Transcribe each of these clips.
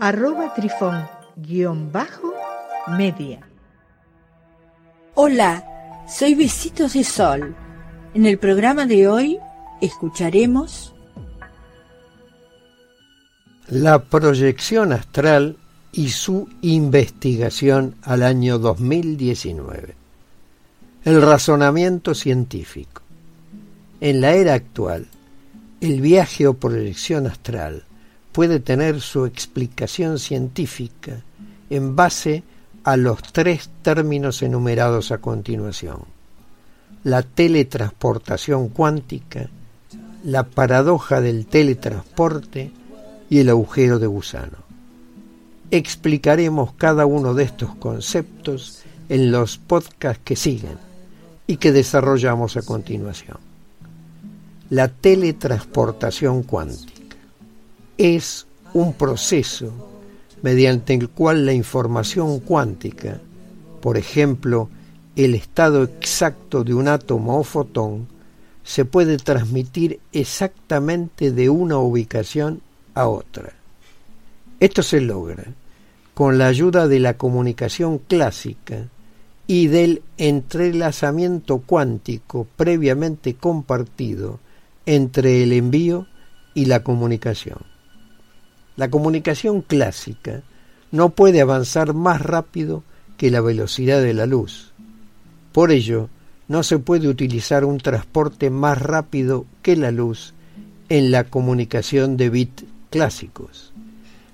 arroba trifón guion bajo media. Hola, soy Besitos de Sol. En el programa de hoy escucharemos la proyección astral y su investigación al año 2019. El razonamiento científico. En la era actual, el viaje o proyección astral puede tener su explicación científica en base a los tres términos enumerados a continuación. La teletransportación cuántica, la paradoja del teletransporte y el agujero de gusano. Explicaremos cada uno de estos conceptos en los podcasts que siguen y que desarrollamos a continuación. La teletransportación cuántica es un proceso mediante el cual la información cuántica, por ejemplo, el estado exacto de un átomo o fotón, se puede transmitir exactamente de una ubicación a otra. Esto se logra con la ayuda de la comunicación clásica y del entrelazamiento cuántico previamente compartido entre el envío y la comunicación. La comunicación clásica no puede avanzar más rápido que la velocidad de la luz. Por ello, no se puede utilizar un transporte más rápido que la luz en la comunicación de bits clásicos.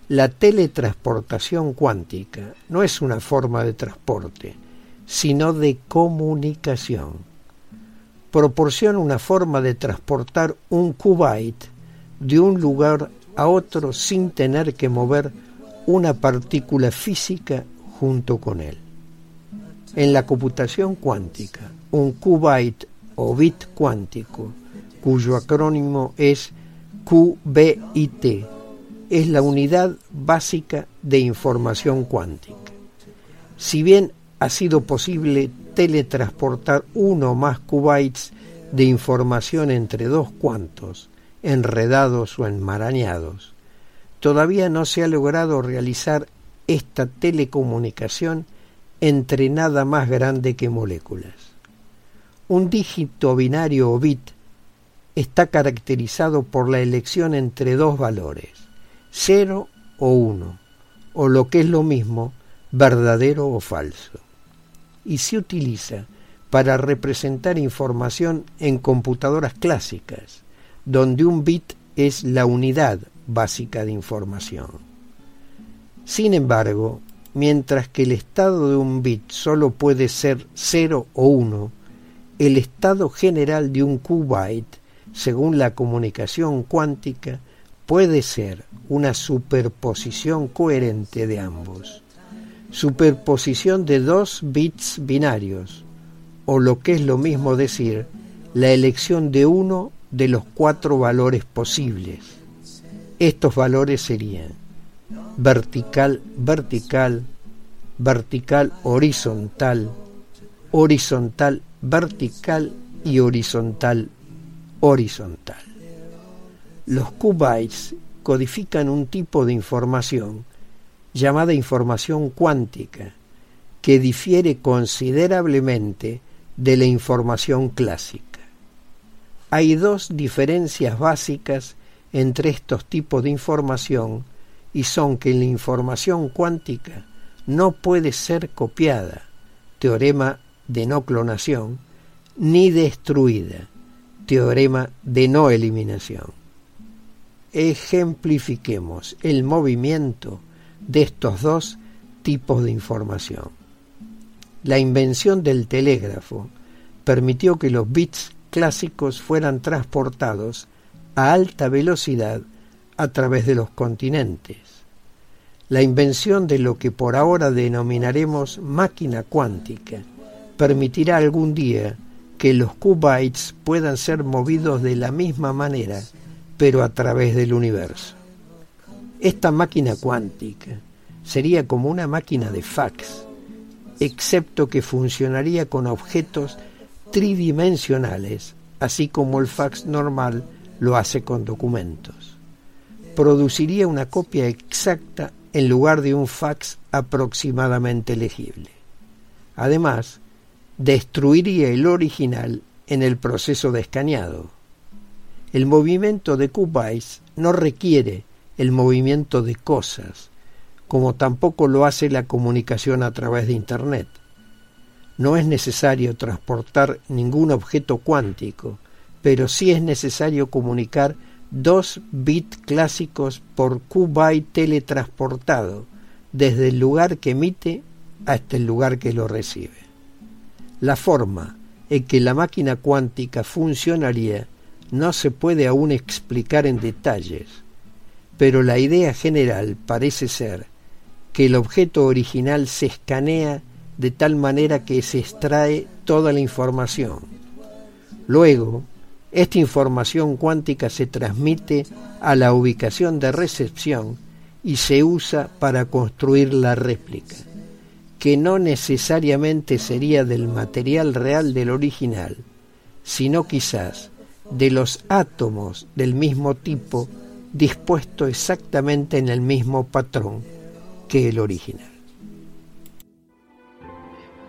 La teletransportación cuántica no es una forma de transporte, sino de comunicación. Proporciona una forma de transportar un qubit de un lugar a otro sin tener que mover una partícula física junto con él. En la computación cuántica, un qubit o bit cuántico, cuyo acrónimo es QBIT, es la unidad básica de información cuántica. Si bien ha sido posible teletransportar uno o más qubits de información entre dos cuantos, enredados o enmarañados, todavía no se ha logrado realizar esta telecomunicación entre nada más grande que moléculas. Un dígito binario o bit está caracterizado por la elección entre dos valores, 0 o 1, o lo que es lo mismo, verdadero o falso, y se utiliza para representar información en computadoras clásicas, donde un bit es la unidad básica de información. Sin embargo, mientras que el estado de un bit solo puede ser 0 o 1, el estado general de un qubit, según la comunicación cuántica, puede ser una superposición coherente de ambos. Superposición de dos bits binarios, o lo que es lo mismo decir, la elección de uno de los cuatro valores posibles. Estos valores serían vertical, vertical, vertical, horizontal, horizontal, vertical y horizontal, horizontal. Los qubits codifican un tipo de información llamada información cuántica, que difiere considerablemente de la información clásica. Hay dos diferencias básicas entre estos tipos de información y son que la información cuántica no puede ser copiada, teorema de no clonación, ni destruida, teorema de no eliminación. Ejemplifiquemos el movimiento de estos dos tipos de información. La invención del telégrafo permitió que los bits clásicos fueran transportados a alta velocidad a través de los continentes. La invención de lo que por ahora denominaremos máquina cuántica permitirá algún día que los qubits puedan ser movidos de la misma manera, pero a través del universo. Esta máquina cuántica sería como una máquina de fax, excepto que funcionaría con objetos tridimensionales, así como el fax normal lo hace con documentos. Produciría una copia exacta en lugar de un fax aproximadamente legible. Además, destruiría el original en el proceso de escaneado. El movimiento de qubits no requiere el movimiento de cosas, como tampoco lo hace la comunicación a través de Internet. No es necesario transportar ningún objeto cuántico, pero sí es necesario comunicar dos bits clásicos por qubit teletransportado desde el lugar que emite hasta el lugar que lo recibe. La forma en que la máquina cuántica funcionaría no se puede aún explicar en detalles, pero la idea general parece ser que el objeto original se escanea de tal manera que se extrae toda la información. Luego, esta información cuántica se transmite a la ubicación de recepción y se usa para construir la réplica, que no necesariamente sería del material real del original, sino quizás de los átomos del mismo tipo dispuesto exactamente en el mismo patrón que el original.